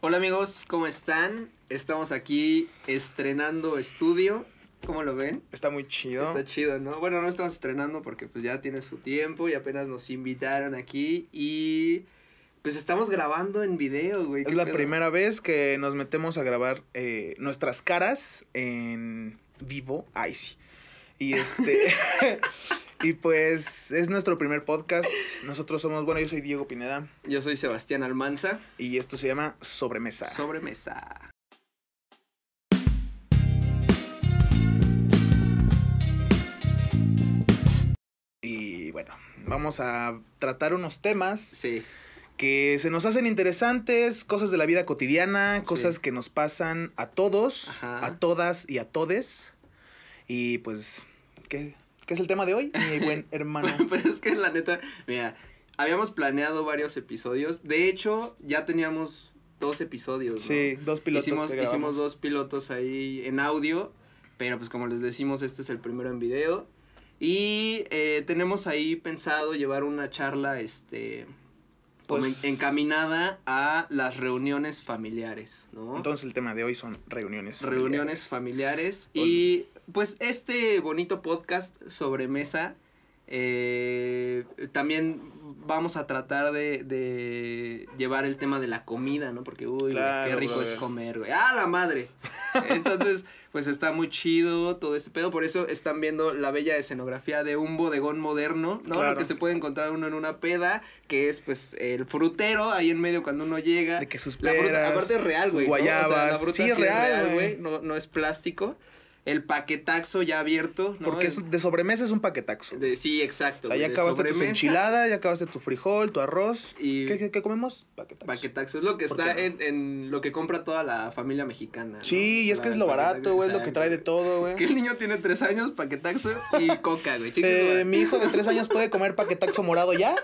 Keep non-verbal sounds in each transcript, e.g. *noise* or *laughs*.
Hola amigos, ¿cómo están? Estamos aquí estrenando estudio. ¿Cómo lo ven? Está muy chido. Está chido, ¿no? Bueno, no estamos estrenando porque pues ya tiene su tiempo y apenas nos invitaron aquí y pues estamos grabando en video, güey. Es ¿qué la pedo? primera vez que nos metemos a grabar eh, nuestras caras en vivo. Ay, sí. Y este. *laughs* *laughs* y pues es nuestro primer podcast. Nosotros somos, bueno, yo soy Diego Pineda. Yo soy Sebastián Almanza. Y esto se llama Sobremesa. Sobremesa. y bueno, vamos a tratar unos temas Sí. que se nos hacen interesantes, cosas de la vida cotidiana, Sí. cosas que nos pasan a todos, Ajá. a todas y a todes. Y pues, ¿qué, qué es el tema de hoy, mi *laughs* buen hermano? *laughs* pues es que la neta, mira, habíamos planeado varios episodios. De hecho, ya teníamos dos episodios. ¿no? Sí, dos pilotos. hicimos, dos pilotos ahí en audio, pero pues como les decimos, este es el primero en video. Y eh, tenemos ahí pensado llevar una charla, este, Pues- en- encaminada a las reuniones familiares, ¿no? Entonces el tema de hoy son reuniones. reuniones familiares. Y pues este bonito podcast sobre mesa, eh, también vamos a tratar de, de llevar el tema de la comida, ¿no? Porque, uy, Claro, qué rico es comer, güey. ¡Ah, la madre! *laughs* Entonces, pues está muy chido todo este pedo. Por eso están viendo la bella escenografía de un bodegón moderno, ¿no? Lo Claro. que se puede encontrar uno en una peda, que es pues el frutero ahí en medio cuando uno llega. De que sus La fruta, peras, aparte es real, güey. ¿no? O sea, la fruta Sí, sí es real, güey. No, no es plástico. El paquetaxo ya abierto, ¿no? Porque Es de sobremesa es un paquetaxo. de- sí, exacto. o sea, ya acabaste tu enchilada, ya acabaste tu frijol, tu arroz. Y ¿Qué, qué, qué comemos? Paquetaxo. paquetaxo. Es lo que ¿Por está en, en lo que compra toda la familia mexicana. ¿no? Sí, y es La que es del lo barato, güey, es lo que trae de todo, güey. Que el niño tiene tres años, paquetaxo y coca, güey. Eh. ¿Mi hijo de tres años puede comer paquetaxo morado ya?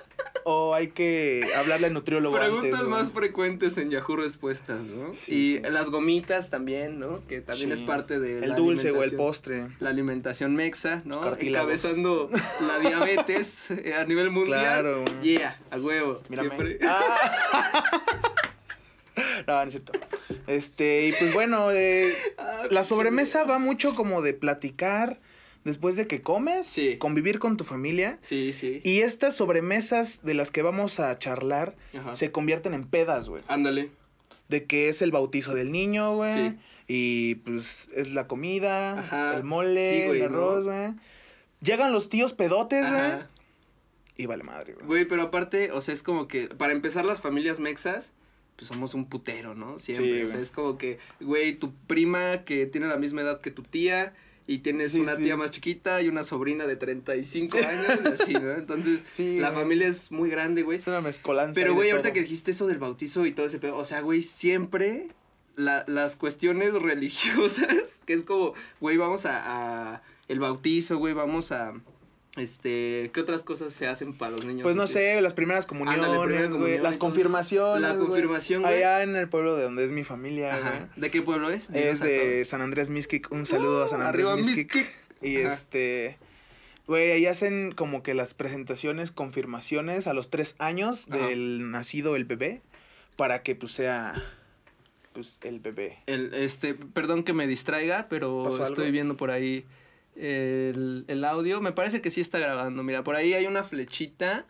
¿O hay que hablarle al nutriólogo Preguntas antes, más frecuentes en Yahoo Respuestas, ¿no? Sí, y sí. las gomitas también, ¿no? Que también Sí. es parte de El la dulce o el alimentación. postre. la alimentación mexa, ¿no? Encabezando la diabetes eh, a nivel mundial. Claro. Yeah, a huevo. Mírame. Siempre. *laughs* Ah. *laughs* no, no es cierto. Este, y pues bueno, eh, Ah, la sobremesa va mucho como de platicar después de que comes, Sí. convivir con tu familia. Sí, sí. Y estas sobremesas de las que vamos a charlar Ajá. se convierten en pedas, güey. Ándale. De que es el bautizo del niño, güey. Sí. Y pues es la comida, Ajá. el mole, Sí, güey, el arroz, ¿no? güey. Llegan los tíos pedotes, güey. Y vale madre, güey. Güey, pero aparte, o sea, es como que para empezar las familias mexas, pues somos un putero, ¿no? Siempre. Sí, o sea, es como que, güey, tu prima que tiene la misma edad que tu tía. Y tienes Sí, una sí. tía más chiquita y una sobrina de 35 años, y así, ¿no? Entonces, *laughs* la güey. familia es muy grande, güey. Es una mezcolanza. Pero, güey, ahorita todo. que dijiste eso del bautizo y todo ese pedo, o sea, güey, siempre la- las cuestiones *laughs* religiosas, que es como, güey, vamos a, a el bautizo, güey, vamos a, este, ¿qué otras cosas se hacen para los niños? Pues no sé, las primeras comuniones, Ándale, güey, las confirmaciones. la confirmación, güey. Allá en el pueblo de donde es mi familia, Ajá. güey. ¿De qué pueblo es? Dinos Es de. San Andrés Mixquic. Un saludo a San Andrés Arriba. Mixquic. Y Ajá. este. Güey, ahí hacen como que las presentaciones, confirmaciones a los tres años Ajá. del nacido el bebé. Para que pues sea. Pues el bebé. El, este, perdón que me distraiga, pero ¿Pasó estoy viendo por ahí el, el audio. Me parece que sí está grabando. Mira, por ahí hay una flechita.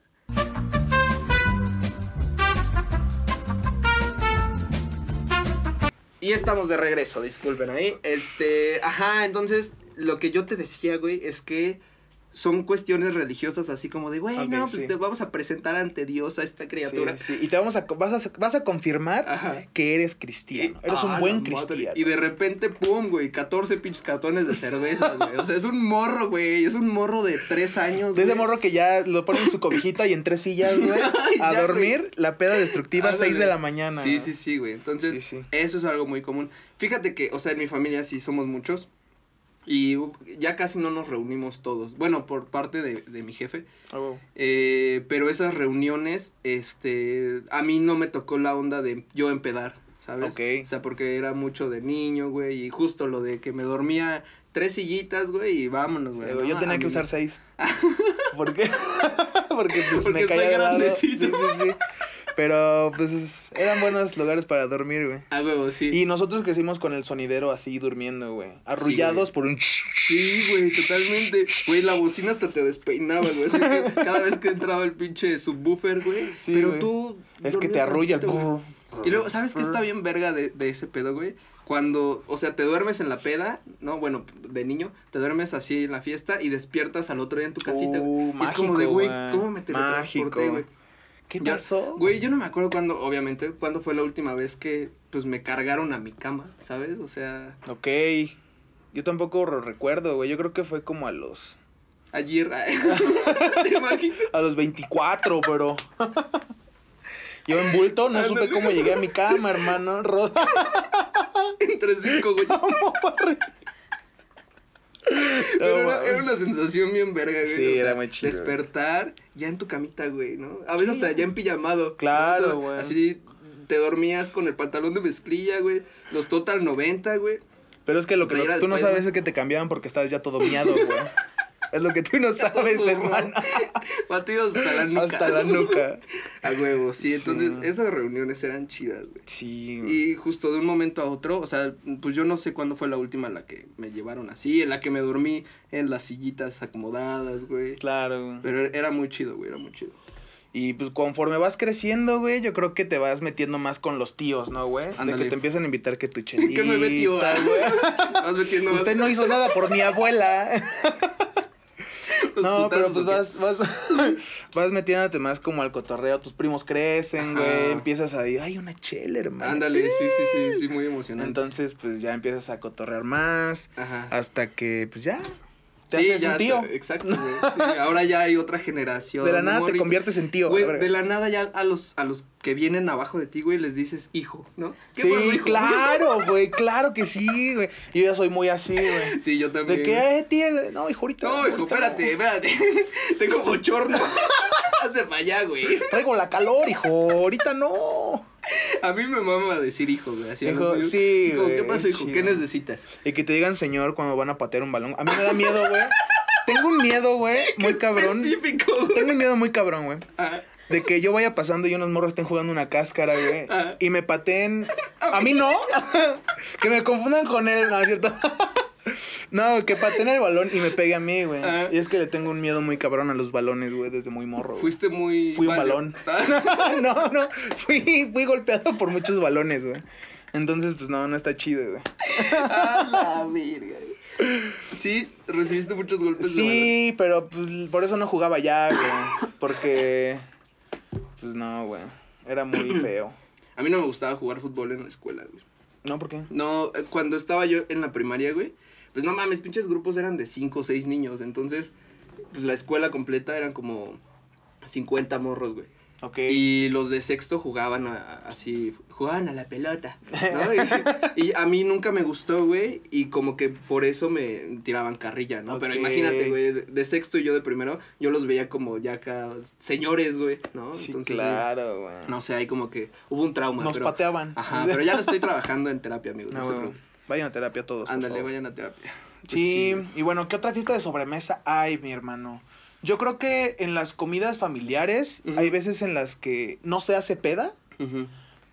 Y estamos de regreso, disculpen ahí. Este, ajá, entonces lo que yo te decía, güey, es que son cuestiones religiosas así como de, güey, no, pues sí. te vamos a presentar ante Dios a esta criatura. Sí, sí. Y te vamos a. Vas a, vas a confirmar Ajá. que eres cristiano. Eres Ah, un buen la madre. cristiano. Y de repente, pum, güey, 14 pinches cartones de cerveza, güey. O sea, es un morro, güey. Es un morro de 3 años, De ese güey. morro que ya lo ponen en su cobijita y en tres sillas, güey. *laughs* A ya, dormir, la peda destructiva a Ándale. 6 de la mañana. Sí, sí, sí, güey. Entonces, eso es algo muy común. Fíjate que, o sea, en mi familia sí somos muchos. Y uh, ya casi no nos reunimos todos. Bueno, por parte de, de mi jefe. Ah. Eh, pero esas reuniones, este, a mí no me tocó la onda de yo empedar, ¿sabes? Ok. O sea, porque era mucho de niño, güey, y justo lo de que me dormía tres sillitas, güey, y vámonos, güey. Sí, yo tenía A que mí- usar seis. *laughs* ¿Por qué? *laughs* Porque pues Porque me caía de lado. Sí, grandecito. sí, sí. *laughs* Pero, pues, eran buenos lugares para dormir, güey. A huevo, sí. Y nosotros crecimos con el sonidero así durmiendo, güey. Arrullados por un... Sí, güey, totalmente. Güey, la bocina hasta te despeinaba, güey. Así que cada vez que entraba el pinche subwoofer, güey. Sí, pero güey. tú. Es que te arrulla el... güey. Y luego, ¿sabes qué está bien verga de, de ese pedo, güey? Cuando, o sea, te duermes en la peda, ¿no? Bueno, de niño, te duermes así en la fiesta y despiertas al otro día en tu casita, güey. Uh, es como de, güey, güey. ¿cómo me teletransporté, Mágico. güey? ¿Qué pasó? Güey, yo no me acuerdo cuándo, obviamente, cuándo fue la última vez que, pues, me cargaron a mi cama, ¿sabes? O sea, Ok. Yo tampoco lo recuerdo, güey. Yo creo que fue como a los... ayer, *laughs* ¿te imaginas? A los 24, pero... Yo en bulto no supe cómo llegué a mi cama, hermano. Roda. *laughs* Entre cinco, güey. Pero *laughs* No, era, era una sensación bien verga, güey. Sí, o sea, era muy chido. Despertar ya en tu camita, güey, ¿no? A veces Sí. hasta ya en pijamado. Claro, ¿no? güey. Así te dormías con el pantalón de mezclilla, güey. Los Total 90, güey. Pero es que lo que no- tú no sabes es que te cambiaban porque estabas ya todo miado, güey. *laughs* Es lo que tú no *laughs* sabes, hermano. *laughs* Batidos hasta la nuca. Hasta la nuca. A huevo, sí. Sí. Entonces, esas reuniones eran chidas, güey. Sí, güey. Y justo de un momento a otro, o sea, pues yo no sé cuándo fue la última en la que me llevaron así, en la que me dormí en las sillitas acomodadas, güey. Claro, güey. Pero era muy chido, güey, era muy chido. Y pues conforme vas creciendo, güey, yo creo que te vas metiendo más con los tíos, ¿no, güey? De Ándale. que te empiezan a invitar que tu *laughs* chelita, ¿Qué me metió? güey. Vas metiendo más Usted no hizo nada por mi abuela. *laughs* No, pero pues vas, vas, *laughs* vas metiéndote más como al cotorreo. Tus primos crecen, güey. Empiezas a decir, ay, una chela, hermano. Ándale, sí, sí, sí, sí, muy emocionante. Entonces, pues ya empiezas a cotorrear más. Ajá. Hasta que, pues ya. Te sí, haces ya un tío. está- exacto, güey. Sí, ahora ya hay otra generación. De la nada te conviertes en tío. Güey, de la nada ya a los, a los que vienen abajo de ti, güey, les dices hijo, ¿no? ¿Qué sí, pasó, hijo? claro, *laughs* güey, claro que sí, güey. Yo ya soy muy así, güey. Sí, yo también. ¿De qué, eh, tía? No, hijo, ahorita. No, hijo, ahorita espérate, espérate. *laughs* Tengo bochorno. *laughs* Hazte para allá, güey. Traigo la calor, hijo. Ahorita no. A mí me mama decir hijo, güey. Así Hijo, sí, como, güey, ¿qué pasó, hijo? chido. ¿Qué necesitas? Y que te digan señor cuando van a patear un balón. A mí me da miedo, güey. Tengo un miedo, güey, *laughs* muy Qué cabrón. específico, güey. Tengo un miedo muy cabrón, güey. Ah, De que yo vaya pasando y unos morros estén jugando una cáscara, güey. Ah. Y me pateen. *laughs* A mí no. *laughs* que me confundan con él, ¿no es cierto? No, que pateen el balón y me pegue a mí, güey. Ah. Y es que le tengo un miedo muy cabrón a los balones, güey, desde muy morro. güey. fuiste muy. Fui un balón. *laughs* Ah, *laughs* no, no. Fui, fui golpeado por muchos balones, güey. Entonces, pues no, no está chido, güey. *laughs* a la verga. Sí, recibiste muchos golpes de. Sí, pero pues por eso no jugaba ya, güey. Porque. Pues no, güey. Era muy *clears throat* feo. A mí no me gustaba jugar fútbol en la escuela, güey. ¿No? ¿Por qué? No, eh, cuando estaba yo en la primaria, güey, pues no mames, pinches grupos eran de cinco o seis niños. Entonces, pues la escuela completa eran como 50 morros, güey. Ok. Y los de sexto jugaban a- a- así, jugaban a la pelota, ¿no? *laughs* Y, y a mí nunca me gustó, güey, y como que por eso me tiraban carrilla, ¿no? Pero imagínate, güey, de, de sexto y yo de primero, yo los veía como ya acá señores, güey, ¿no? Sí, Entonces, claro, güey. No sé, ahí como que hubo un trauma, Nos pero... pateaban. Ajá, pero ya lo *laughs* estoy trabajando en terapia, amigos, no, No, se güey. preocupen. Vayan a terapia todos. Ándale, vayan a terapia. Pues Sí, y bueno, ¿qué otra fiesta de sobremesa hay, mi hermano? Yo creo que en las comidas familiares hay veces en las que no se hace peda,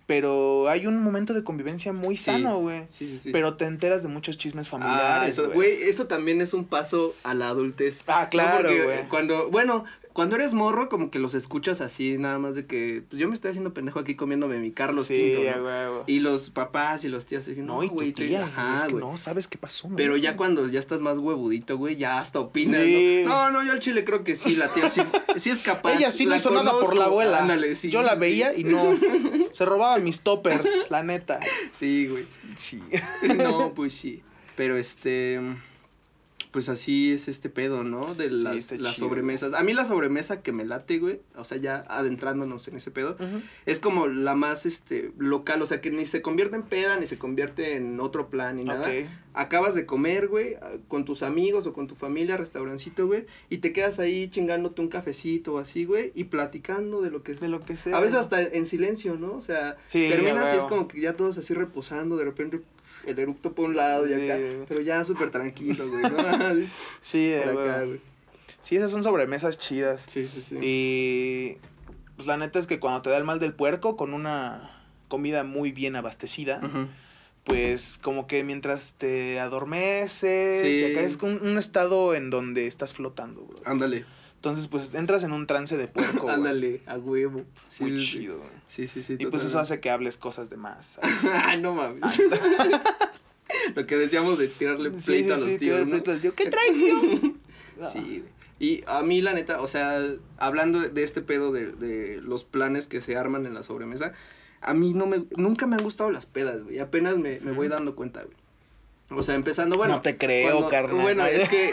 pero hay un momento de convivencia muy Sí. sano, güey. Sí, sí, sí. Pero te enteras de muchos chismes familiares. Ah, eso, güey, eso también es un paso a la adultez. Ah, claro, güey. Cuando, bueno, cuando eres morro, como que los escuchas así, nada más de que, pues yo me estoy haciendo pendejo aquí comiéndome mi Carlos Sí, Quinto, ¿no? huevo. Y los papás y los tías dicen, No, no, güey, te- tía, ajá, es que no, ¿sabes qué pasó? no? Pero ya cuando ya estás más huevudito, güey, ya hasta opinas, Sí. ¿no? No, no, yo al chile creo que sí, la tía sí, sí es capaz. Ella sí no la hizo nada por la abuela. Ándale, sí. Yo la veía y no. *laughs* Se robaba mis toppers, la neta. Sí, güey. Sí. *laughs* No, pues sí. Pero este. Pues así es este pedo, ¿no? De las, las chido. sobremesas. A mí la sobremesa que me late, güey. O sea, ya adentrándonos en ese pedo. Es como la más este local. O sea, que ni se convierte en peda, ni se convierte en otro plan, ni nada. Ok. Acabas de comer, güey, con tus amigos o con tu familia, restaurancito, güey. Y te quedas ahí chingándote un cafecito o así, güey. Y platicando de lo que De lo que sea. a veces hasta en silencio, ¿no? O sea, Sí, terminas y es como que ya todos así reposando, de repente el eructo por un lado y Sí. acá, pero ya súper tranquilo, güey, ¿no? *laughs* *laughs* Sí, por acá, güey. Sí, esas son sobremesas chidas. Sí, sí, sí. Y pues la neta es que cuando te da el mal del puerco con una comida muy bien abastecida, pues como que mientras te adormeces, Sí. y acá es un, un estado en donde estás flotando, bro. Ándale. Entonces, pues entras en un trance de puerco. *laughs* Ándale, a huevo. Sí, Muy sí, chido, güey. Sí, sí, sí. Y pues eso hace que hables cosas de más. *laughs* Ay, no mames. *laughs* Lo que decíamos de tirarle pleito sí, a los sí, tíos, ¿no? tío. ¿Qué traes, *laughs* tío? Sí. Y a mí, la neta, o sea, hablando de, este pedo de, de los planes que se arman en la sobremesa, a mí no me, nunca me han gustado las pedas, güey. Apenas me, me voy dando cuenta, güey. O sea, empezando, bueno. No te creo, carnal. Bueno, es que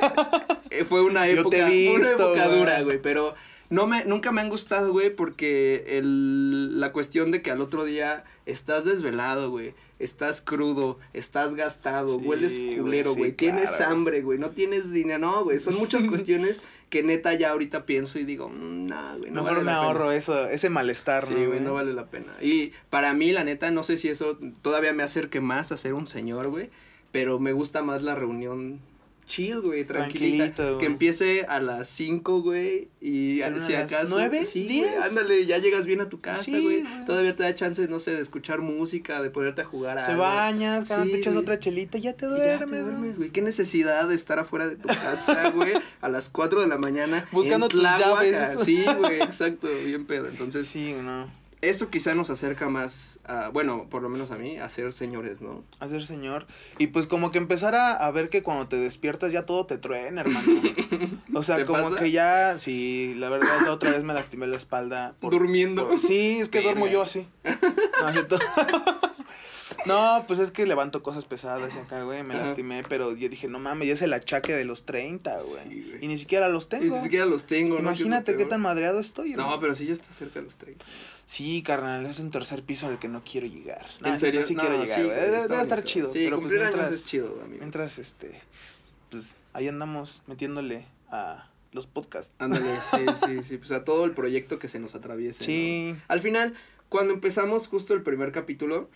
eh, fue una *laughs* Yo te época güey. dura, güey, pero no me, nunca me han gustado, güey, porque el, la cuestión de que al otro día estás desvelado, güey, estás crudo, estás gastado, Sí, hueles güey, culero, sí, güey, tienes claro. hambre, güey, no tienes dinero, no, güey, son muchas *laughs* cuestiones que neta ya ahorita pienso y digo, mm, no, güey, no Mejor vale me la pena. ahorro eso, ese malestar, Sí, ¿no? güey, no vale la pena. Y para mí, la neta, no sé si eso todavía me acerque más a ser un señor, güey. Pero me gusta más la reunión chill, güey, tranquilita. Tranquilito, que empiece a las 5, güey. Y ¿En si a las acaso. nueve, Sí, diez? güey, ándale, ya llegas bien a tu casa, Sí, güey. güey. Todavía te da chance, no sé, de escuchar música, de ponerte a jugar a Te algo. bañas, Sí, te echas güey. otra chelita y ya te duermes. ya te duermes, güey. Qué necesidad de estar afuera de tu casa, *laughs* güey, a las 4 de la mañana. Buscando en tus Tláhuac, llaves. Sí, güey, exacto, bien pedo. Entonces, Sí, no. Eso quizá nos acerca más a, bueno, por lo menos a mí, a ser señores, ¿no? A ser señor. Y pues como que empezar a, a ver que cuando te despiertas ya todo te truena, hermano. *laughs* O sea, ¿Te como pasa? que ya, sí, la verdad, la otra vez me lastimé la espalda. por- Durmiendo. por- sí, es que duermo yo así. No. *laughs* No, pues es que levanto cosas pesadas y acá, güey, me lastimé, pero yo dije, no mames, ya es el achaque de los 30, güey. Sí, güey. y ni siquiera los Y tengo. ni siquiera los tengo, Imagínate qué tan madreado estoy, No, hermano. pero sí ya está cerca de los 30. Sí, carnal, es un tercer piso al que no quiero llegar. ¿En serio? Sí No, quiero llegar, sí, güey. Debe, estar chido. Sí, pero pues cumplir años mientras- es chido, amigo. Mientras, este, pues, ahí andamos metiéndole a los podcasts. Ándale, *laughs* sí, sí, sí, pues a todo el proyecto que se nos atraviese. ¿no? Sí. Al final, cuando empezamos justo el primer capítulo,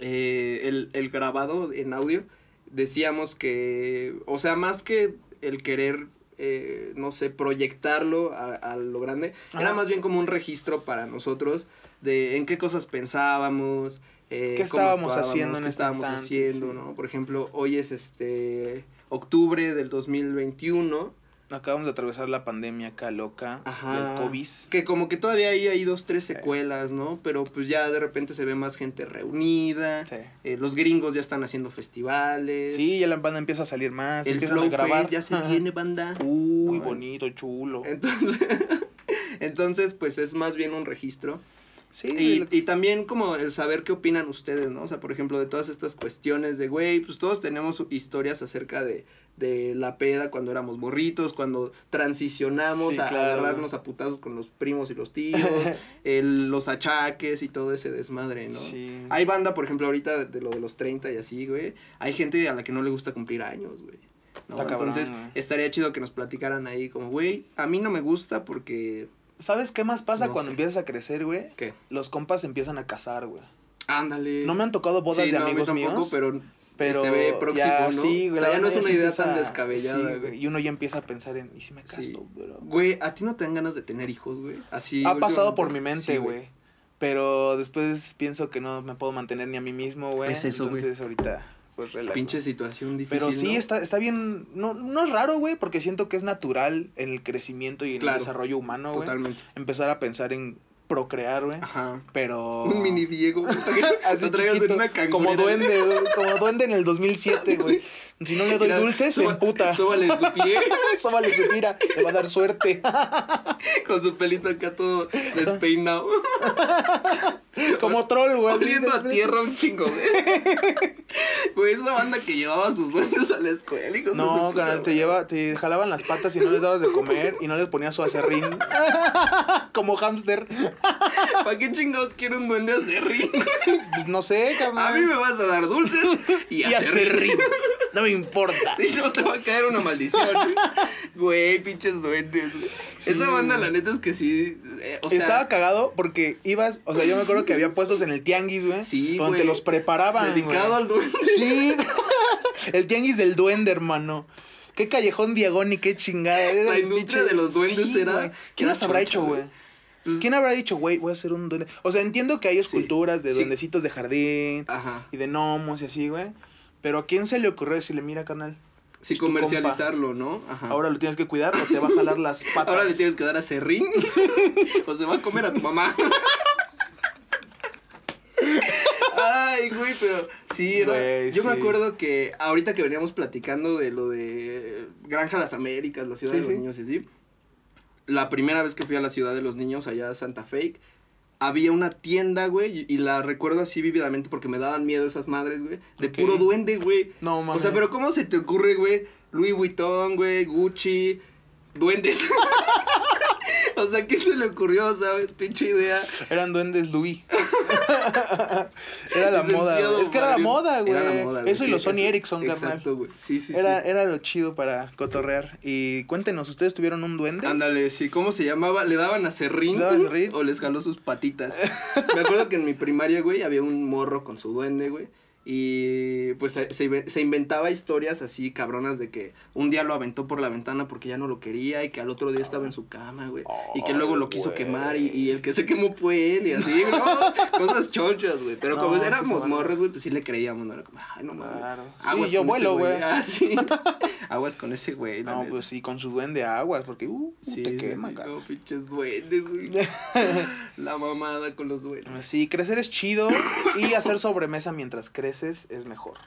eh, el, el grabado en audio, decíamos que, o sea, más que el querer, eh, no sé, proyectarlo a, a lo grande, era más bien como un registro para nosotros de en qué cosas pensábamos. eh, ¿Qué estábamos haciendo en qué este estábamos instante? haciendo, Sí. ¿no? Por ejemplo, hoy es este octubre del 2021. Acabamos de atravesar la pandemia acá loca Ajá. del COVID. Que como que todavía ahí hay dos, tres secuelas, ¿no? Pero pues ya de repente se ve más gente reunida. Sí. eh, los gringos ya están haciendo festivales. Sí, ya la banda empieza a salir más. El Flow. Fest ya se Ajá. viene, banda. Uy, Ay. bonito, chulo. Entonces, *laughs* entonces, pues es más bien un registro. Sí, Y, lo- y también como el saber qué opinan ustedes, ¿no? O sea, por ejemplo, de todas estas cuestiones de, güey, pues todos tenemos historias acerca de, de la peda cuando éramos morritos, cuando transicionamos Sí, a claro. agarrarnos a putazos con los primos y los tíos, *laughs* el, los achaques y todo ese desmadre, ¿no? Sí. Hay banda, por ejemplo, ahorita de, de lo de los 30 y así, güey. Hay gente a la que no le gusta cumplir años, güey. ¿no? Cabrón, Entonces, estaría chido que nos platicaran ahí como, güey, a mí no me gusta porque... ¿Sabes qué más pasa No cuando sé. empiezas a crecer, güey? ¿Qué? Los compas empiezan a casar, güey. Ándale. No me han tocado bodas Sí, de no, a mí amigos tampoco, míos. pero, Pero se ve próximo, ya, ¿no? Sí, güey, o sea, ya no es una idea empieza- tan descabellada, sí, güey. Y uno ya empieza a pensar en, ¿y si me caso, Sí. bro? Güey, ¿a ti no te dan ganas de tener hijos, güey? Así. Ha pasado por mi mente, güey. pero después pienso que no me puedo mantener ni a mí mismo, güey. Es eso, güey. Entonces ahorita, pues. Pinche situación difícil. Pero sí, ¿no? está, está bien, no, no es raro, güey, porque siento que es natural en el crecimiento y en Claro. el desarrollo humano, güey. Totalmente. Empezar a pensar en procrear, güey. Ajá. Pero... Un mini Diego. *laughs* Así traigas en una como cangurera. duende, güey, como duende en el 2007, güey. Si no le doy Mira, dulces, se emputa. Súbale su pie *laughs* Sóbale su tira, le va a dar suerte. *laughs* con su pelito acá todo despeinado. Como troll, güey. Oliendo a tierra un chingo, güey. Güey, esa banda que llevaba sus duendes a la escuela. de su No, canal, te lleva, te jalaban las patas y no les dabas de comer y no les ponías su acerrín. Como hámster. *laughs* ¿Para qué chingados quiere un duende acerrín? *laughs* Pues No sé, carnal. A mí me vas a dar dulces y, *laughs* Y acerrín. acerrín. No me importa. Si no, te va a caer una maldición. Güey, pinches duendes, güey. Esa banda, la neta, es que sí. eh, o sea, Estaba cagado porque ibas, o sea, yo me acuerdo que había puestos en el tianguis, güey. Sí, Donde los preparaban. dedicado al duende. Sí. el tianguis del duende, hermano. Qué callejón Diagón y qué chingada. Era La industria pinche- de los duendes Sí, era- güey. ¿Quién era los habrá hecho, güey? Pues- ¿Quién habrá dicho, güey, voy a hacer un duende? O sea, entiendo que hay esculturas de Sí. duendecitos de jardín Ajá. y de gnomos y así, güey. Pero ¿a quién se le ocurrió decirle, mira, carnal, Sí, comercializarlo, ¿no? Ajá. ahora lo tienes que cuidar o te va a jalar las patas? *laughs* Ahora le tienes que dar a serrín *laughs* o se va a comer a tu mamá. *laughs* Ay, güey, pero sí, era- Güey, yo me acuerdo que ahorita que veníamos platicando de lo de Granja Las Américas, la ciudad Sí, de los sí. niños y así, la primera vez que fui a la ciudad de los niños, allá a Santa Fe, había una tienda, güey, y, la recuerdo así vívidamente porque me daban miedo esas madres, güey, de puro duende, güey. No, O mames. sea, pero ¿cómo se te ocurre, güey? Louis Vuitton, güey, Gucci, duendes. *laughs* *laughs* o sea, ¿qué se le ocurrió, sabes? Pinche idea. Eran duendes Louis. *laughs* era la moda. Es que era la moda, güey. Era la moda, güey, Eso y sí, los Sony eso- Ericsson, carnal. Exacto, güey. Sí, sí, Era, sí. era lo chido para cotorrear. Y cuéntenos, ¿ustedes tuvieron un duende? Ándale, sí, ¿cómo se llamaba? ¿Le daban a serrín? ¿Le daban a serrín? *laughs* ¿O les jaló sus patitas? Me acuerdo que en mi primaria, güey, había un morro con su duende, güey. Y pues se, se- inventaba historias así cabronas de que un día lo aventó por la ventana porque ya no lo quería y que al otro día estaba en su cama, güey. Y que luego lo quiso quemar y, y el que se quemó fue él y así, ¿no? *laughs* Cosas chonchas, güey. Pero No, como pues, éramos bueno. morros, güey, pues sí le creíamos, ¿no? Era como, ay, no mames. Claro. Sí, yo vuelo, güey. Ah, sí. *laughs* Aguas con ese güey, No, neta. pues sí, con su duende aguas, porque uh, Sí, te quema, sí, no, pinches duendes, güey. *laughs* La mamada con los duendes. Sí, crecer es chido y hacer sobremesa mientras creces es mejor.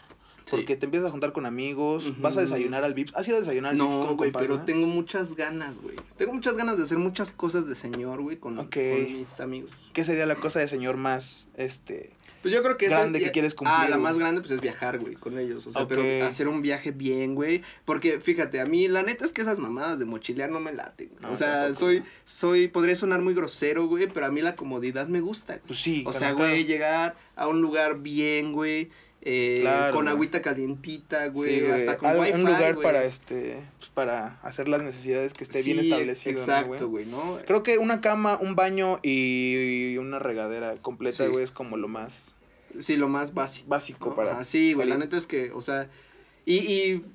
Sí. Porque te empiezas a juntar con amigos, vas a desayunar al Vips. ¿Has ido a desayunar al Vips No, güey, pero no? tengo muchas ganas, güey. Tengo muchas ganas de hacer muchas cosas de señor, güey, con, con mis amigos. ¿Qué sería la cosa de señor más, este... Pues yo creo que esa- Grande que quieres cumplir, Ah, la güey. más grande pues es viajar, güey, con ellos. O sea, pero hacer un viaje bien, güey. Porque fíjate, a mí la neta es que esas mamadas de mochilear no me laten. güey. No, o sea, tampoco. soy, soy, podría sonar muy grosero, güey, pero a mí la comodidad me gusta. Pues sí. O sea, claro. güey, llegar a un lugar bien, güey. eh, Claro, con agüita calientita, güey. Sí, hasta con wifi, un lugar güey. para este pues, para hacer las necesidades que esté bien establecido ¿no, Exacto, güey? güey, ¿no? creo que una cama un baño y una regadera completa Sí. güey es como lo más Sí, lo más básico. básico ¿no? para Ajá, sí, güey, la neta es que, o sea, y, y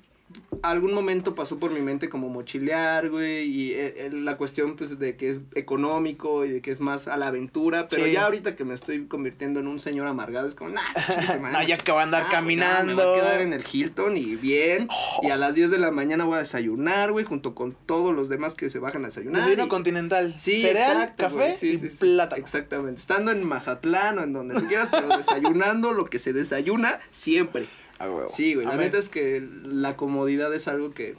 algún momento pasó por mi mente como mochilear, güey, y eh, eh, la cuestión, pues, de que es económico y de que es más a la aventura, pero Sí. ya ahorita que me estoy convirtiendo en un señor amargado, es como, nah, *laughs* Ah, ya que va a andar Ah, caminando no, me voy a quedar en el Hilton y bien. Y a las 10 de la mañana voy a desayunar, güey, junto con todos los demás que se bajan a desayunar. desayuno y- continental Sí, cereal exacto, café sí, y sí, plátano Exactamente. Estando en Mazatlán o en donde tú quieras, pero desayunando lo que se desayuna siempre. Huevo. Sí, güey. La neta es que la comodidad es algo que.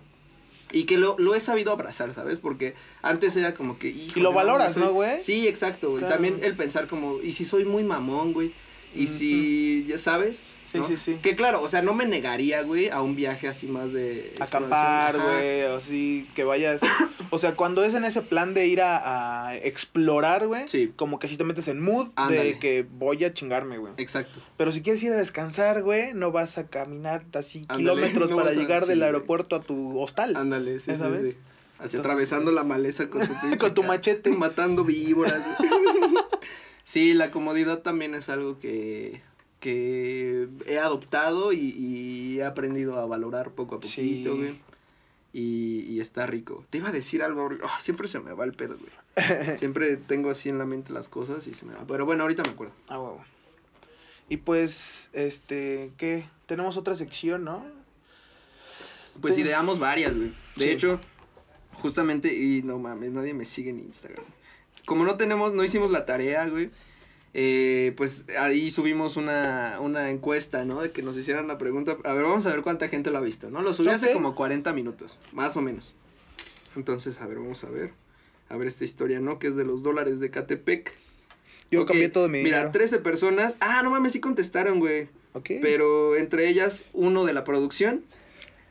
Y que lo, lo he sabido abrazar, ¿sabes? Porque antes era como que. Y lo valoras, ¿no, güey? Sí, exacto, güey. Claro. También el pensar como, ¿y si soy muy mamón, güey? Y si, ya sabes. Sí, ¿no? sí, sí. Que claro, o sea, no me negaría, güey, a un viaje así más de. acampar, güey, o así, que vayas, o sea, cuando es en ese plan de ir a, a explorar, güey, Sí. como que si te metes en mood Ándale. de que voy a chingarme, güey. Exacto. Pero si quieres ir a descansar, güey, no vas a caminar así Ándale, kilómetros no para a- llegar sí, del aeropuerto a tu hostal. Ándale, sí, ¿Ya sí, sí. Así atravesando la maleza con tu *laughs* Con tu machete. Matando víboras. *laughs* sí, la comodidad también es algo que, que he adoptado y, y he aprendido a valorar poco a poquito, Sí. güey. Y, y está rico. Te iba a decir algo, ah, siempre se me va el pedo, güey. *laughs* Siempre tengo así en la mente las cosas y se me va. Pero bueno, ahorita me acuerdo. Ah, huevo. Y pues, este, ¿qué? Tenemos otra sección, ¿no? Pues Sí. ideamos varias, güey. De Sí. hecho, justamente, y no mames, nadie me sigue en Instagram. Como no tenemos, no hicimos la tarea, güey. eh, pues ahí subimos una, una encuesta, ¿no? De que nos hicieran la pregunta. A ver, vamos a ver cuánta gente lo ha visto, ¿no? Lo subí hace como 40 minutos, más o menos. Entonces, a ver, vamos a ver. A ver esta historia, ¿no? Que es de los dólares de Catepec. Yo cambié todo mi Mira, dinero. 13 personas. Ah, no mames, sí contestaron, güey. Ok. Pero entre ellas, uno de la producción.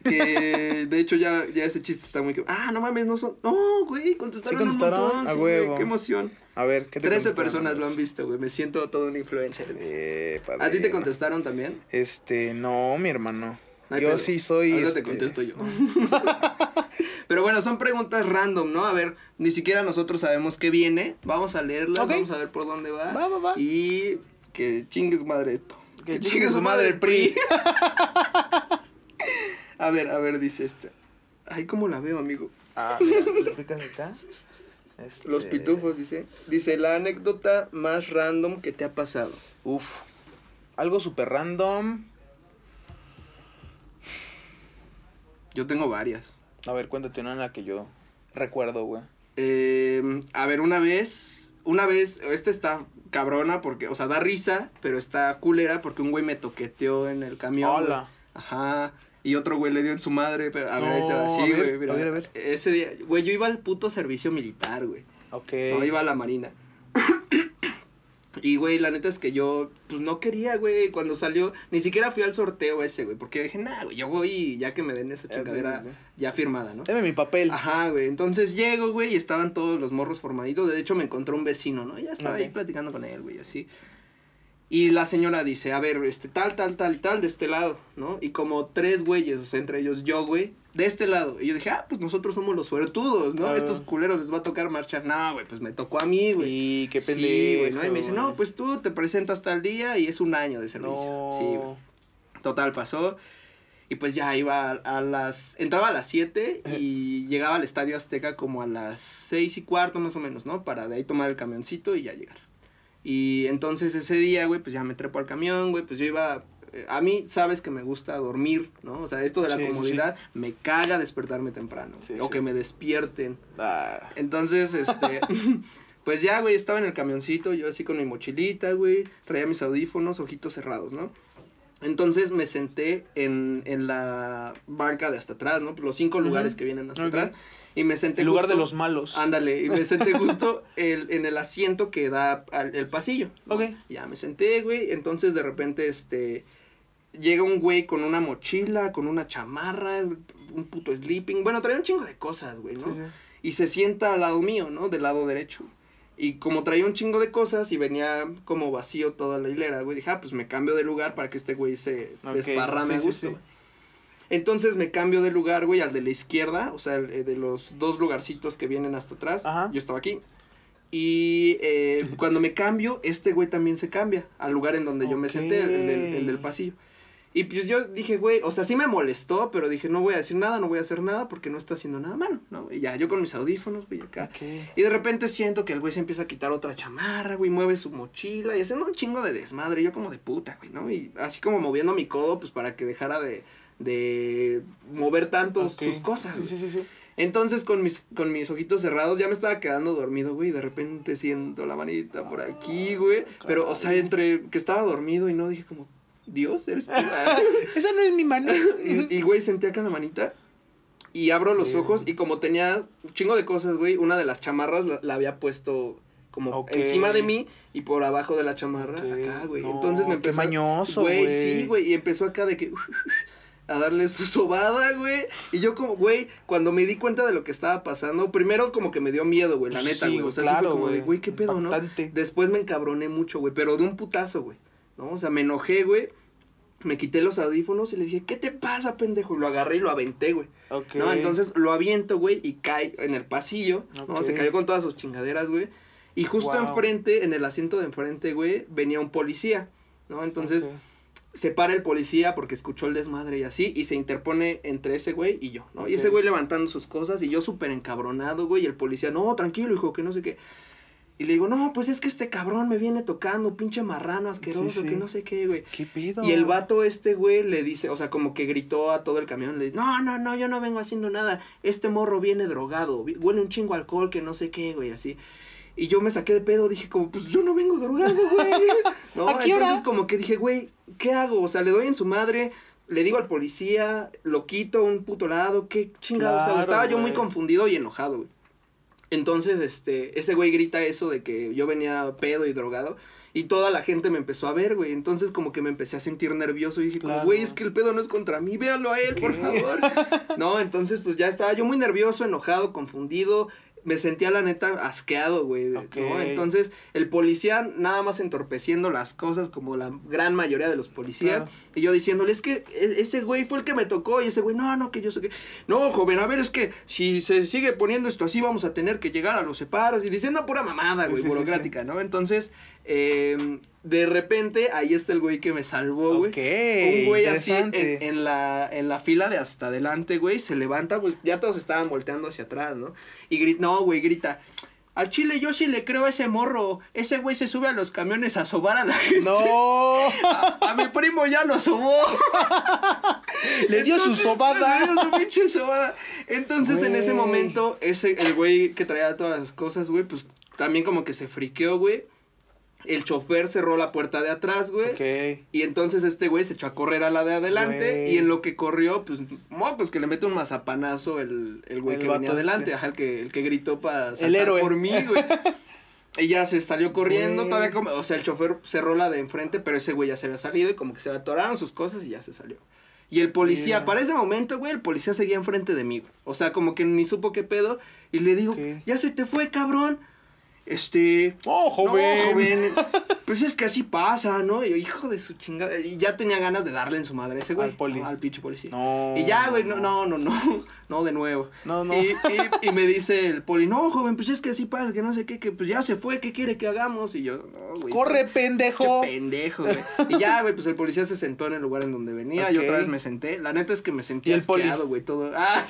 Que de hecho ya, ya ese chiste está muy. Ah, no mames, no son. No, güey, contestaron, ¿Sí contestaron? un montón. A sí, güey, qué emoción. A ver, ¿qué te 13 contestaron? personas lo han visto, güey. Me siento todo un influencer. Eh, ¿A ti te contestaron también? Este, no, mi hermano. Yo sí soy. Ahora este, te contesto yo. *laughs* Pero bueno, son preguntas random, ¿no? A ver, ni siquiera nosotros sabemos qué viene. Vamos a leerlas, vamos a ver por dónde va. Va, va, va. Y que chingue su madre esto. Que chingue su madre el PRI. *laughs* a ver, a ver, dice este. Ay, ¿cómo la veo, amigo? Ah, *laughs* mira, picas acá. Este, Los pitufos, dice. Dice, la anécdota más random que te ha pasado. Uf. Algo súper random. Yo tengo varias. A ver, cuéntate una en la que yo recuerdo, güey. Eh, a ver, una vez, una vez, esta está cabrona porque, o sea, da risa, pero está culera porque un güey me toqueteó en el camión. güey. Hola. Ajá. Y otro güey le dio en su madre, pero a ver, ahí te va. Sí, a ver, güey, mira, a ver, a ver. Ese día, güey, yo iba al puto servicio militar, güey. Ok. No iba a la marina. *coughs* Y, güey, la neta es que yo, pues, no quería, güey, cuando salió, ni siquiera fui al sorteo ese, güey, porque dije, nah, güey, yo voy ya que me den esa Ya, chingadera ya firmada, ¿no? Deme mi papel. Ajá, güey. Entonces llego, güey, y estaban todos los morros formaditos. De hecho, me encontró un vecino, ¿no? Ya estaba ahí platicando con él, güey, así. Y la señora dice, a ver, este, tal, tal, tal y tal, de este lado, ¿no? Y como tres güeyes, o sea, entre ellos yo, güey, de este lado. Y yo dije, ah, pues nosotros somos los suertudos, ¿no? Ah. Estos culeros les va a tocar marchar. No, güey, pues me tocó a mí, güey. Y qué pendejo. Sí, güey, ¿no? Y me dice, no, pues tú te presentas tal día y es un año de servicio. No. Sí, güey. Total, pasó. Y pues ya iba a, las. Entraba a las 7 y *laughs* llegaba al estadio Azteca como a las seis y cuarto más o menos, ¿no? Para de ahí tomar el camioncito y ya llegar. Y entonces ese día, güey, pues ya me trepo al camión, güey, pues yo iba. eh, A mí, sabes que me gusta dormir, ¿no? O sea, esto de la Sí, sí, comodidad me caga despertarme temprano. Sí, o que me despierten. Ah, Entonces, este, *laughs* pues ya, güey, estaba en el camioncito, yo así con mi mochilita, güey, traía mis audífonos, ojitos cerrados, ¿no? Entonces me senté en, en la banca de hasta atrás, ¿no? Los cinco lugares que vienen hasta atrás. Y me senté el lugar de los malos. Ándale, y me senté *laughs* justo el, en el asiento que da al el pasillo. ¿no? Ok. Ya me senté, güey, entonces de repente, este, llega un güey con una mochila, con una chamarra, un puto sleeping, bueno, traía un chingo de cosas, güey, ¿no? Sí, sí. y se sienta al lado mío, ¿no? Del lado derecho. Y como traía un chingo de cosas y venía como vacío toda la hilera, güey, dije, ah, pues me cambio de lugar para que este güey se Ok, desparrame sí, a gusto. sí. Entonces me cambio de lugar, güey, al de la izquierda, o sea, el, eh, de los dos lugarcitos que vienen hasta atrás. Ajá. Yo estaba aquí. Y eh, *laughs* cuando me cambio, este güey también se cambia al lugar en donde yo me senté, el del, el del Ok. pasillo. Y pues yo dije, güey, o sea, sí me molestó, pero dije, no voy a decir nada, no voy a hacer nada porque no está haciendo nada malo, ¿no? Y ya, yo con mis audífonos, güey, acá. Y de repente siento que el güey se empieza a quitar otra chamarra, güey, mueve su mochila y haciendo un chingo de desmadre, yo como de puta, güey, ¿no? Y así como moviendo mi codo, pues para que dejara de, de mover tanto sus cosas. Sí, sí, sí, sí. Entonces con mis, con mis ojitos cerrados ya me estaba quedando dormido, güey, de repente siento la manita por aquí, güey. Pero, o sea, entre que estaba dormido y no, dije como, Dios, eres tú. *laughs* Esa no es mi mano. *laughs* y, y, güey, sentí acá la manita. Y abro los Bien. ojos y como tenía un chingo de cosas, güey, una de las chamarras la, la había puesto como encima de mí y por abajo de la chamarra acá, güey. No, Entonces me qué empezó. a- mañoso, Güey, güey. sí, güey. Y empezó acá de que. *laughs* A darle su sobada, güey. Y yo como, güey, cuando me di cuenta de lo que estaba pasando, primero como que me dio miedo, güey, la neta, Sí, güey. O sea, sí claro, fue como de, güey. qué pedo, ¿no? Después me encabroné mucho, güey, pero de un putazo, güey. ¿No? O sea, me enojé, güey. Me quité los audífonos y le dije, ¿qué te pasa, pendejo? Y lo agarré y lo aventé, güey. Ok. ¿No? Entonces lo aviento, güey, y cae en el pasillo, ¿no? Ok. Se cayó con todas sus chingaderas, güey. Y justo Wow. enfrente, en el asiento de enfrente, güey, venía un policía, ¿no? Entonces. Se para el policía porque escuchó el desmadre y así, y se interpone entre ese güey y yo, ¿no? Y ese güey levantando sus cosas y yo súper encabronado, güey, y el policía, no, tranquilo, hijo, que no sé qué. Y le digo, no, pues es que este cabrón me viene tocando, pinche marrano asqueroso, Sí, sí. que no sé qué, güey. ¿Qué pedo? Y el vato este, güey, le dice, o sea, como que gritó a todo el camión, le dice, no, no, no, yo no vengo haciendo nada, este morro viene drogado, huele un chingo alcohol, que no sé qué, güey, así. Y yo me saqué de pedo, dije como, pues yo no vengo drogado, güey. ¿No? *laughs* ¿A qué hora? Entonces como que dije, güey, ¿qué hago? O sea, le doy en su madre, le digo al policía, lo quito a un puto lado, qué chingados hago? Claro, Estaba yo muy confundido y enojado, güey. Entonces, este, ese güey grita eso de que yo venía pedo y drogado. Y toda la gente me empezó a ver, güey. Entonces, como que me empecé a sentir nervioso. Y dije, como, güey, es que el pedo no es contra mí. Véanlo a él, por favor. *laughs* no, entonces, pues ya estaba yo muy nervioso, enojado, confundido. Me sentía, la neta, asqueado, güey. ¿no? Entonces, el policía nada más entorpeciendo las cosas, como la gran mayoría de los policías. Claro. Y yo diciéndole, es que e- ese güey fue el que me tocó. Y ese güey, no, no, que yo sé que. No, joven, a ver, es que si se sigue poniendo esto así, vamos a tener que llegar a los separos. Y diciendo pura mamada, güey, Sí, sí, sí, burocrática, ¿no? Entonces, eh, de repente, ahí está el güey que me salvó, güey. Ok, Un güey así en, la, en la fila de hasta adelante, güey, se levanta, pues ya todos estaban volteando hacia atrás, ¿no? Y grita, no, güey, grita, Al chile yo sí le creo a ese morro. Ese güey se sube a los camiones a sobar a la gente. No. *laughs* A, a mi primo ya lo sobó. *laughs* Le dio su sobada. *laughs* Le dio su pinche sobada. Entonces, en ese momento, ese, el güey que traía todas las cosas, güey, pues también como que se friqueó, güey. El chofer cerró la puerta de atrás, güey. Ok. Y entonces este güey se echó a correr a la de adelante. Y en lo que corrió, pues, mo, pues que le mete un mazapanazo el, el güey El que venía adelante. este. Ajá, el que, el que gritó para saltar por mí, güey. *laughs* Y ya se salió corriendo, todavía como, o sea, el chofer cerró la de enfrente, pero ese güey ya se había salido y como que se le atoraron sus cosas y ya se salió. Y el policía, para ese momento, güey, el policía seguía enfrente de mí, güey. O sea, como que ni supo qué pedo. Y le digo, ya se te fue, cabrón. Este. Oh, joven. No, joven. Pues es que así pasa, ¿no? Y yo, hijo de su chingada. Y ya tenía ganas de darle en su madre ese güey. Al poli. ¿no? Al pinche policía. No. Y ya, güey, no, no, no, no, no, de nuevo. No, no. Y, y, y me dice el poli, no, joven, pues es que así pasa, que no sé qué, que pues ya se fue, ¿qué quiere que hagamos? Y yo, no, güey. Corre, estás- pendejo. Pendejo, güey. Y ya, güey, pues el policía se sentó en el lugar en donde venía. Y Ok. otra vez me senté. La neta es que me sentí asqueado, güey, todo. Ah.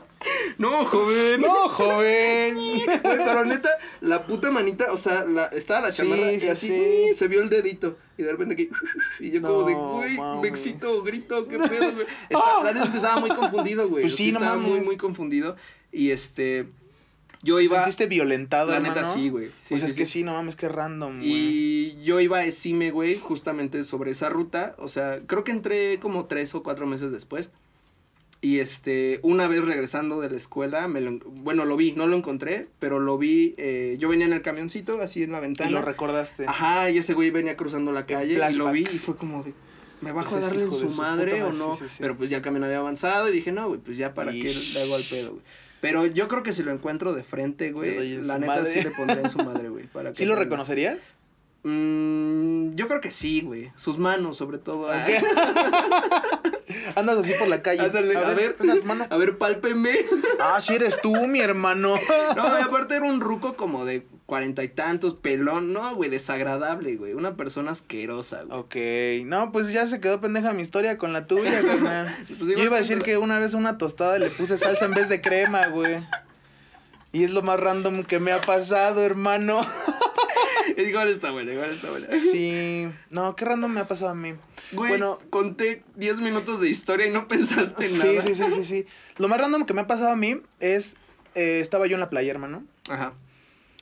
*laughs* no, joven. No, joven. Pero neta, la puta manita, o sea, la, estaba la Sí, chamarra y sí, así sí. se vio el dedito. Y de repente aquí, y yo como de, güey, me excito, grito, qué pedo, güey. *laughs* Está- La neta es que estaba muy confundido, güey. Pues sí, no estaba muy, mames. muy confundido. Y este, yo ¿Te iba, ¿Sentiste violentado, la hermano? neta sí, güey. Sí, pues sí, es que sí. no mames, que random, güey. Y yo iba a Esime, güey, justamente sobre esa ruta. O sea, creo que entré como tres o cuatro meses después. Y este, una vez regresando de la escuela, me lo, en- bueno, lo vi, no lo encontré, pero lo vi, eh, yo venía en el camioncito, así en la Y ventana. lo recordaste. Ajá, y ese güey venía cruzando la calle y lo vi y fue como de, ¿me bajo a darle en su madre o no? sí, sí, sí. Pero pues ya el camión había avanzado y dije, no, güey, pues ya para qué le hago al pedo, güey. Pero yo creo que si lo encuentro de frente, güey, la neta madre. sí le pondré en su madre, güey. *laughs* para que ¿Sí lo reconocerías? Mm, yo creo que sí, güey. Sus manos, sobre todo. Ay, *laughs* Andas así por la calle. ándale, a ver, mano. a ver, pálpeme. Ah, sí eres tú, mi hermano. *laughs* No, y aparte era un ruco como de cuarenta y tantos, pelón, no, güey, desagradable, güey. Una persona asquerosa, güey. Ok, no, pues ya se quedó pendeja mi historia con la tuya, *laughs* carnal. Pues Yo iba a decir que una vez una tostada le puse salsa en vez de crema, güey. Y es lo más random que me ha pasado, hermano. *laughs* *laughs* Igual está buena, igual está buena. Sí. No, qué random me ha pasado a mí. Güey, Bueno, conté 10 minutos de historia y no pensaste en sí, nada. sí, sí, sí, sí. Lo más random que me ha pasado a mí es, eh, estaba yo en la playa, hermano. Ajá.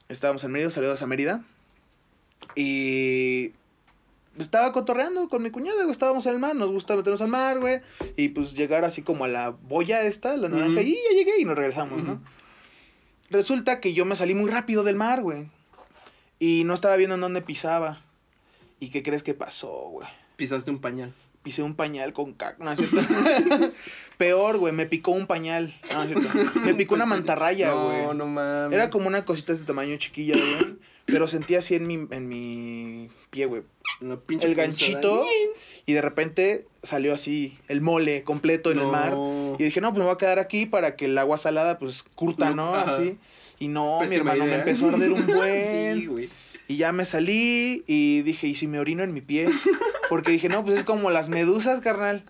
Estábamos en Mérida, saludos a Mérida. Y estaba cotorreando con mi cuñada, güey. Estábamos en el mar, nos gusta meternos al mar, güey. Y pues llegar así como a la boya esta, la naranja, y ya llegué y nos regresamos. ¿no? Resulta que yo me salí muy rápido del mar, güey. Y no estaba viendo en dónde pisaba. ¿Y qué crees que pasó, güey? Pisaste un pañal. Pisé un pañal con caca, ¿no es cierto? *laughs* Peor, güey, me picó un pañal. No, es cierto. Me picó una mantarraya, güey. No, no mames. Era como una cosita de este tamaño chiquilla, güey. Pero sentí así en mi, en mi pie, güey. El ganchito. Y de repente salió así el mole completo en el mar. Y dije, no, pues me voy a quedar aquí para que el agua salada, pues, curta, No, ¿no? ajá. Así. Y no, mi hermano, me empezó a arder un *laughs* buen. sí, güey. Y ya me salí y dije, ¿y si me orino en mi pie? Porque dije, no, pues es como las medusas, carnal.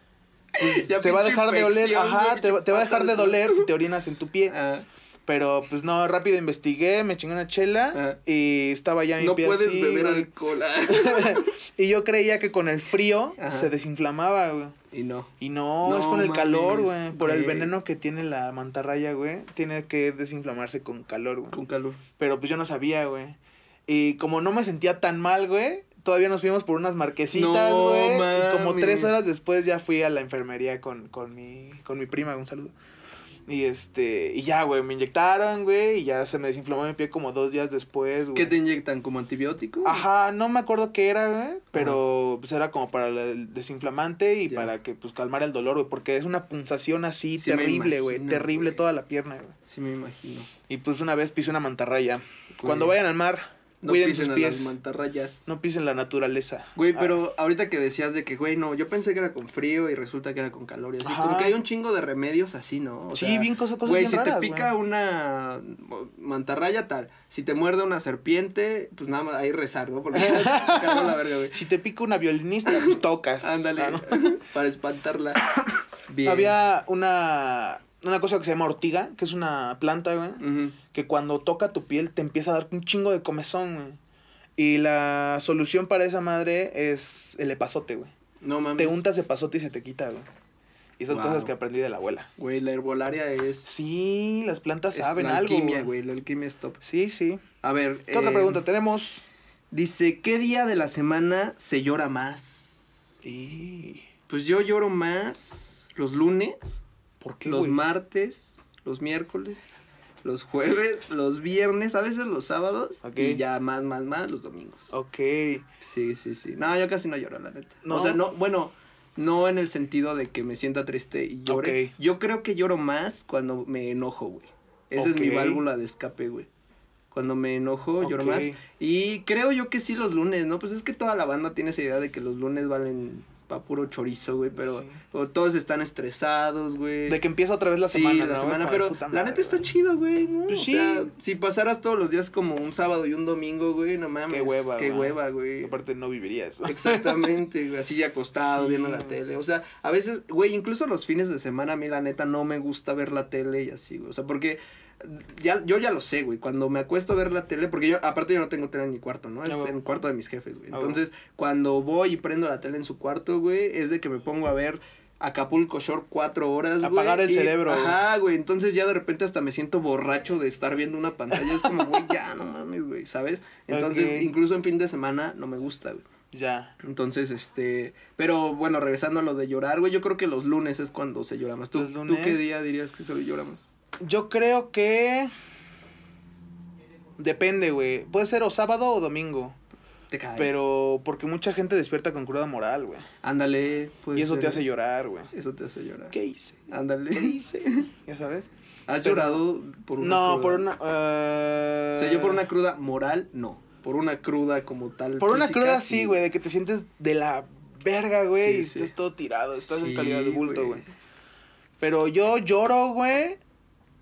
Pues, te va a dejar de oler, ajá, te, va- te va a dejar de doler si te orinas en tu pie. Ah, Pero pues no, rápido investigué, me chingué una chela y estaba ya mi no pie puedes así, beber güey. alcohol. ah. *laughs* y yo creía que con el frío Ajá. se desinflamaba, güey. y no. Y no, No es con el calor, güey. Por el veneno que tiene la mantarraya, güey. Tiene que desinflamarse con calor, güey. Con calor. Pero pues yo no sabía, güey. Y como no me sentía tan mal, güey, todavía nos fuimos por unas marquesitas, No güey. y como tres horas después ya fui a la enfermería con, con, mi, con mi prima, un saludo. Y este, y ya, güey, me inyectaron, güey, y ya se me desinflamó mi pie como dos días después, güey. ¿Qué te inyectan? ¿Como antibiótico? Ajá, no me acuerdo qué era, güey, pero pues era como para el desinflamante y para que pues calmara el dolor, güey, porque es una punzación así Sí terrible, güey, terrible toda la pierna, güey. Sí, me imagino. Y pues una vez pisé una mantarraya. Cuando vayan al mar, No cuiden pisen sus a pies. las mantarrayas. No pisen la naturaleza. Güey, Ah, pero ahorita que decías de que, güey, no, yo pensé que era con frío y resulta que era con calor y así. Ajá. Como que hay un chingo de remedios así, ¿no? O sí, sea, bien cosas, cosas Güey, bien si raras, te pica güey. una mantarraya, tal. Si te muerde una serpiente, pues nada más ahí rezar, ¿no? Porque *laughs* la verga, güey. Si te pica una violinista, pues tocas. Ándale, Ah, ¿no? *laughs* para espantarla. *coughs* Bien. Había una una cosa que se llama ortiga, que es una planta, güey, Ujú. Que cuando toca tu piel te empieza a dar un chingo de comezón, güey. Y la solución para esa madre es el epazote, güey. No mames. Te untas epazote y se te quita, güey. Y son Wow. cosas que aprendí de la abuela. Güey, la herbolaria es. Sí, las plantas es saben la algo. alquimia, güey. La alquimia es top. Sí, sí. A ver. ¿Qué otra eh, pregunta tenemos? Dice, ¿qué día de la semana se llora más? Sí. Pues yo lloro más los lunes, ¿Por qué, los güey? martes, los miércoles, los jueves, los viernes, a veces los sábados. Y ya más, más, más los domingos. Ok. Sí, sí, sí. No, yo casi no lloro, la neta. ¿No? O sea, no, bueno, no en el sentido de que me sienta triste y llore. Yo creo que lloro más cuando me enojo, güey. Esa es mi válvula de escape, güey. Cuando me enojo, lloro más. Y creo yo que sí los lunes, ¿no? Pues es que toda la banda tiene esa idea de que los lunes valen pa' puro chorizo, güey. Pero Sí. todos están estresados, güey. De que empieza otra vez la sí, semana, la ¿no? semana, pero la madre, neta está chido, güey, ¿no? Pues o sí. sea, si pasaras todos los días como un sábado y un domingo, güey, no mames. Qué hueva, Qué hueva, güey. Aparte no vivirías. Exactamente, güey, así de acostado, Sí, viendo la tele. O sea, a veces, güey, incluso los fines de semana a mí la neta no me gusta ver la tele y así, güey. O sea, porque ya, yo ya lo sé, güey. Cuando me acuesto a ver la tele, porque yo, aparte yo no tengo tele en mi cuarto, ¿no? Es Ah, güey. en el cuarto de mis jefes, güey. Ah, Entonces, cuando voy y prendo la tele en su cuarto, güey, es de que me pongo a ver Acapulco Shore cuatro horas, güey. Apagar el y- cerebro. Ajá, güey. Entonces ya de repente hasta me siento borracho de estar viendo una pantalla. Es como, güey, ya, no mames, güey, ¿sabes? Entonces, incluso en fin de semana no me gusta, güey. Ya. Entonces, este, pero bueno, regresando a lo de llorar, güey, yo creo que los lunes es cuando se llora más. ¿Tú, ¿Los ¿tú qué día dirías que se llora más? Yo creo que. Depende, güey. Puede ser o sábado o domingo. Te cae. Pero porque mucha gente despierta con cruda moral, güey. Ándale, Y eso ser, te hace llorar, güey. Eso te hace llorar. ¿Qué hice? Ándale. ¿Qué hice? *laughs* ¿Ya sabes? ¿Has Pero- llorado por una no, cruda? por una. eh, O sea, yo por una cruda moral, no. Por una cruda como tal. Por una cruda sí, güey, de que te sientes de la verga, güey, Sí, y sí. estás todo tirado, estás Sí, en calidad de bulto, güey. Pero yo lloro, güey,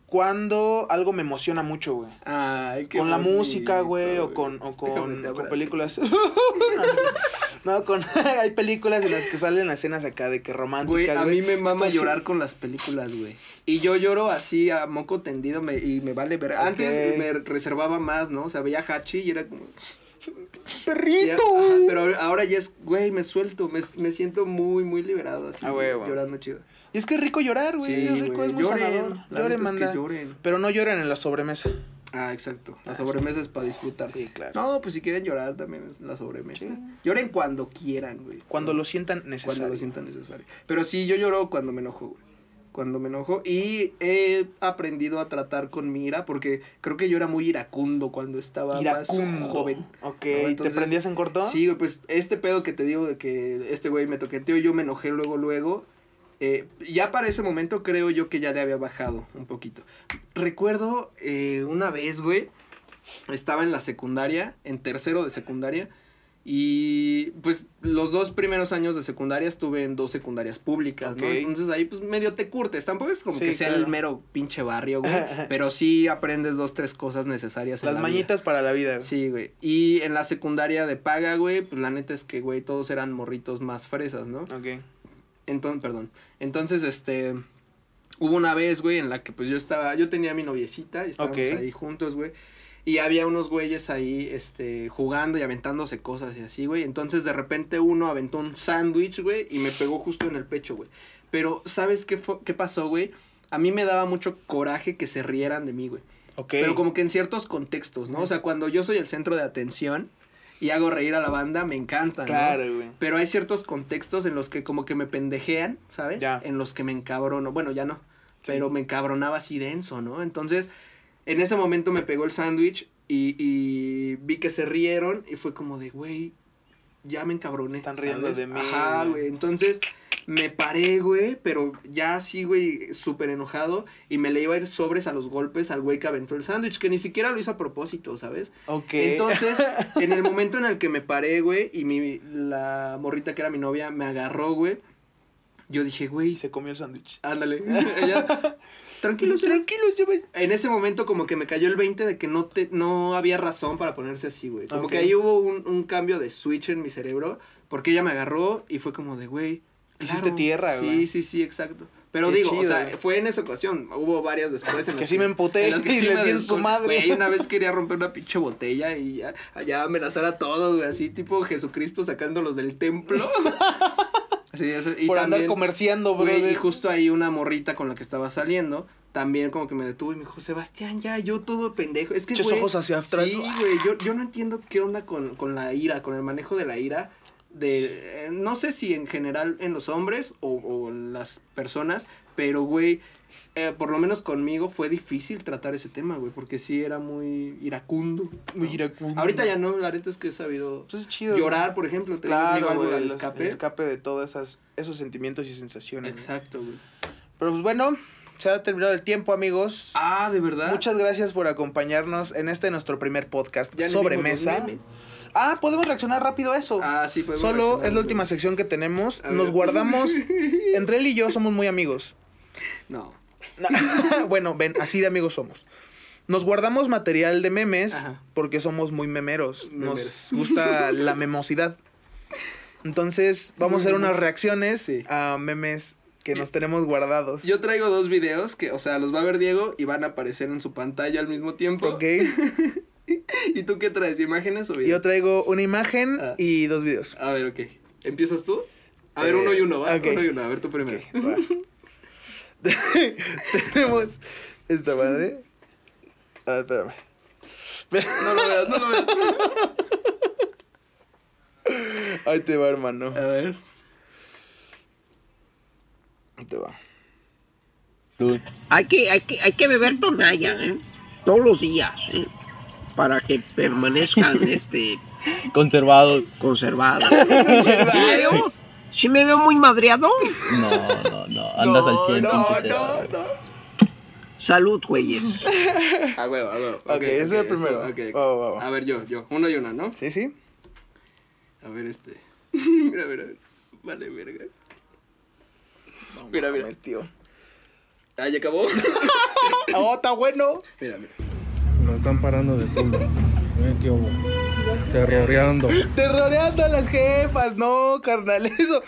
cuando algo me emociona mucho, güey. Ay, qué Con la bonito, música, güey, o con, o con, con películas. *laughs* no, con *laughs* hay películas en las que salen escenas acá de que románticas, Güey, a mí me mama Estás- llorar con las películas, güey. Y yo lloro así a moco tendido me, y me vale ver. Antes me reservaba más, ¿no? O sea, veía Hachi y era como... Perrito, Ya, ajá, güey. pero ahora- ya es, güey, me suelto, me, me siento muy, muy liberado así. Ah, huevo. Llorando chido. Y es que es rico llorar, güey. Sí, es rico, güey, es muy lloren, sanador. Lloren, neta es que manda. lloren. Pero no lloren en la sobremesa. Ah, exacto. La Ah, sobremesa es para disfrutarse. Sí, claro. No, pues si quieren llorar también es la sobremesa. Sí. Lloren cuando quieran, güey. Cuando No, lo sientan necesario. Cuando lo sientan necesario. Pero sí, yo lloro cuando me enojo, güey. Cuando me enojo. Y he aprendido a tratar con mi ira, porque creo que yo era muy iracundo cuando estaba Iracundo. más joven. Ok, ¿no? Entonces, ¿te prendías en corto? Sí, güey, pues este pedo que te digo de que este güey me toqueteó yo me enojé luego, luego. Eh, ya para ese momento creo yo que ya le había bajado un poquito. Recuerdo eh, una vez, güey, estaba en la secundaria, en tercero de secundaria. Y pues los dos primeros años de secundaria estuve en dos secundarias públicas, ¿no? Entonces ahí pues medio te curtes. Tampoco es como Sí, que sea el mero pinche barrio, güey. *laughs* pero sí aprendes dos, tres cosas necesarias en Las la vida. mañitas para la vida. güey. Sí, güey. Y en la secundaria de paga, güey, pues la neta es que, güey, todos eran morritos más fresas, ¿no? Ok. Entonces, perdón. Entonces, este, hubo una vez, güey, en la que pues yo estaba, yo tenía a mi noviecita y estábamos ahí juntos, güey. Y había unos güeyes ahí, este, jugando y aventándose cosas y así, güey. Entonces, de repente uno aventó un sándwich, güey, y me pegó justo en el pecho, güey. Pero, ¿sabes qué, fue, qué pasó, güey? A mí me daba mucho coraje que se rieran de mí, güey. Ok. Pero como que en ciertos contextos, ¿no? O sea, cuando yo soy el centro de atención y hago reír a la banda, me encanta, ¿no? Claro, güey. Pero hay ciertos contextos en los que como que me pendejean, ¿sabes? Ya. En los que me encabrono. Bueno, ya no. Sí. Pero me encabronaba así denso, ¿no? Entonces, en ese momento me pegó el sándwich y, y vi que se rieron y fue como de, güey, ya me encabroné. Están riendo ¿sabes? de mí, Ajá, güey. Entonces, me paré, güey, pero ya así, güey, súper enojado y me le iba a ir sobres a los golpes al güey que aventó el sándwich, que ni siquiera lo hizo a propósito, ¿sabes? Ok. Entonces, *laughs* en el momento en el que me paré, güey, y mi, la morrita que era mi novia me agarró, güey, yo dije, güey, se comió el sándwich. ándale. *laughs* Ella, tranquilo, *laughs* Tranquilo, lleva- En ese momento como que me cayó el 20 de que no te no había razón para ponerse así, güey. Como que ahí hubo un, un cambio de switch en mi cerebro, porque ella me agarró y fue como de, güey, Hiciste tierra, sí, güey. Sí, sí, exacto. Pero Qué digo, o sea, fue en esa ocasión. Hubo varias después. En Que las sí me en las que y sí les di en su madre. Güey, una vez *laughs* quería romper una pinche botella y ya, allá amenazar a todos, güey, así tipo Jesucristo sacándolos del templo. *laughs* Sí, eso, y Por andar comerciando, güey, y justo ahí una morrita con la que estaba saliendo, también como que me detuvo y me dijo, Sebastián, ya, yo todo pendejo. Es que, güey, ojos hacia atrás. Sí, güey, yo, yo no entiendo qué onda con, con la ira, con el manejo de la ira. De, eh, no sé si en general en los hombres o, o en las personas, pero, güey, eh, por lo menos conmigo fue difícil tratar ese tema, güey, porque sí era muy iracundo. Muy ¿no? iracundo. Ahorita ya no, la neta es que he sabido Pues es chido. llorar, por ejemplo, mi Claro, válvula güey, de el escape. el escape de todos esos sentimientos y sensaciones. Exacto, güey. Pero pues bueno, se ha terminado el tiempo, amigos. Ah, ¿de verdad? Muchas gracias por acompañarnos en este nuestro primer podcast Ya sobre mesa. Ah, podemos reaccionar rápido a eso. Ah, sí, podemos Solo es la última sección que tenemos. A Nos ver. guardamos. *laughs* Entre él y yo somos muy amigos. No. *laughs* bueno, ven, así de amigos somos. Nos guardamos material de memes Ajá. porque somos muy memeros. Memeros. Nos gusta la memosidad. Entonces, vamos a hacer unas reacciones Sí. a memes que nos tenemos guardados. Yo traigo dos videos que, o sea, los va a ver Diego y van a aparecer en su pantalla al mismo tiempo. Ok. *laughs* ¿Y tú qué traes? ¿Imágenes o Yo videos? traigo una imagen Ah. y dos videos. A ver, ok. ¿Empiezas tú? A ver, Eh, uno y uno, ¿va? ok. Uno y uno. A ver, tú primero. Ok, va. *laughs* Tenemos esta madre. A ver, espérame. No lo veas, no lo veas. *laughs* Ahí te va, hermano. A ver. Ahí te va. Hay que, hay que, hay que beber tonalla, ¿eh? Todos los días, ¿eh? Para que permanezcan, *laughs* este, Conservados. conservados. ¿Sí me veo? ¿Sí me veo muy madreado? No, no, no. Andas al 100, no, pinche no, César. no. Salud, güeyes. *laughs* A huevo, a huevo. Ok, ese es el primero. ok, ok. Va, va, va. A ver, yo, yo. Uno y una, ¿no? Sí, sí. A ver, este. *laughs* mira, mira. Vale, verga. Mira, mira. Tío. Ah, ya acabó. Oh, está bueno. mira, mira. Nos están parando de culo. Miren qué hubo. Terroreando. Terroreando a las jefas. No, carnal. *laughs* Eso.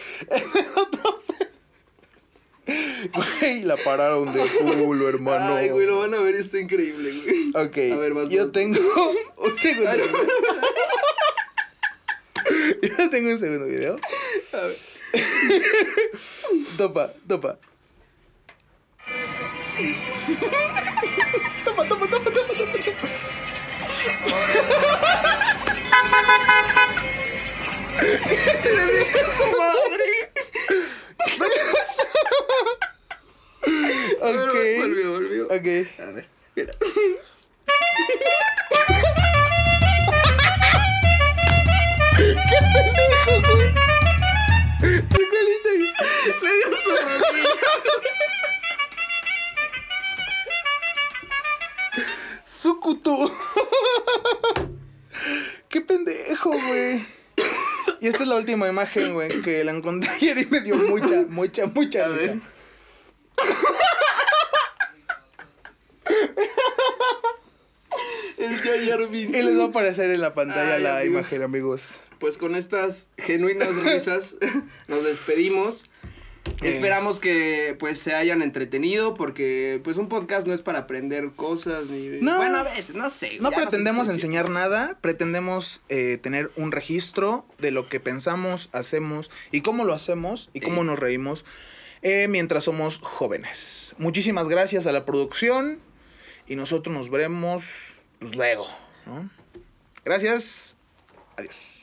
Güey, la pararon de culo, hermano. Ay, güey, lo van a ver, está increíble, güey. Ok. A ver, vas, Yo vas. tengo *laughs* un segundo video. *laughs* Yo tengo un segundo video. A ver. Topa, topa. Toma, toma, toma, toma, toma. Le metí a su madre. A ver, Ok. volvió, volvió. Ok. A ver, mira. Última imagen, güey, que la encontré *laughs* ayer y me dio mucha, mucha, mucha A ver. El Jar. Y les va a aparecer en la pantalla Ay, la amigos. imagen, amigos. Pues con estas genuinas risas *laughs* nos despedimos. Esperamos que pues se hayan entretenido porque pues un podcast no es para aprender cosas ni No. bueno a veces no sé No pretendemos enseñar nada, pretendemos eh, tener un registro de lo que pensamos, hacemos y cómo lo hacemos y cómo Sí. nos reímos eh, mientras somos jóvenes. Muchísimas gracias a la producción y nosotros nos veremos pues, luego. ¿no? Gracias. Adiós.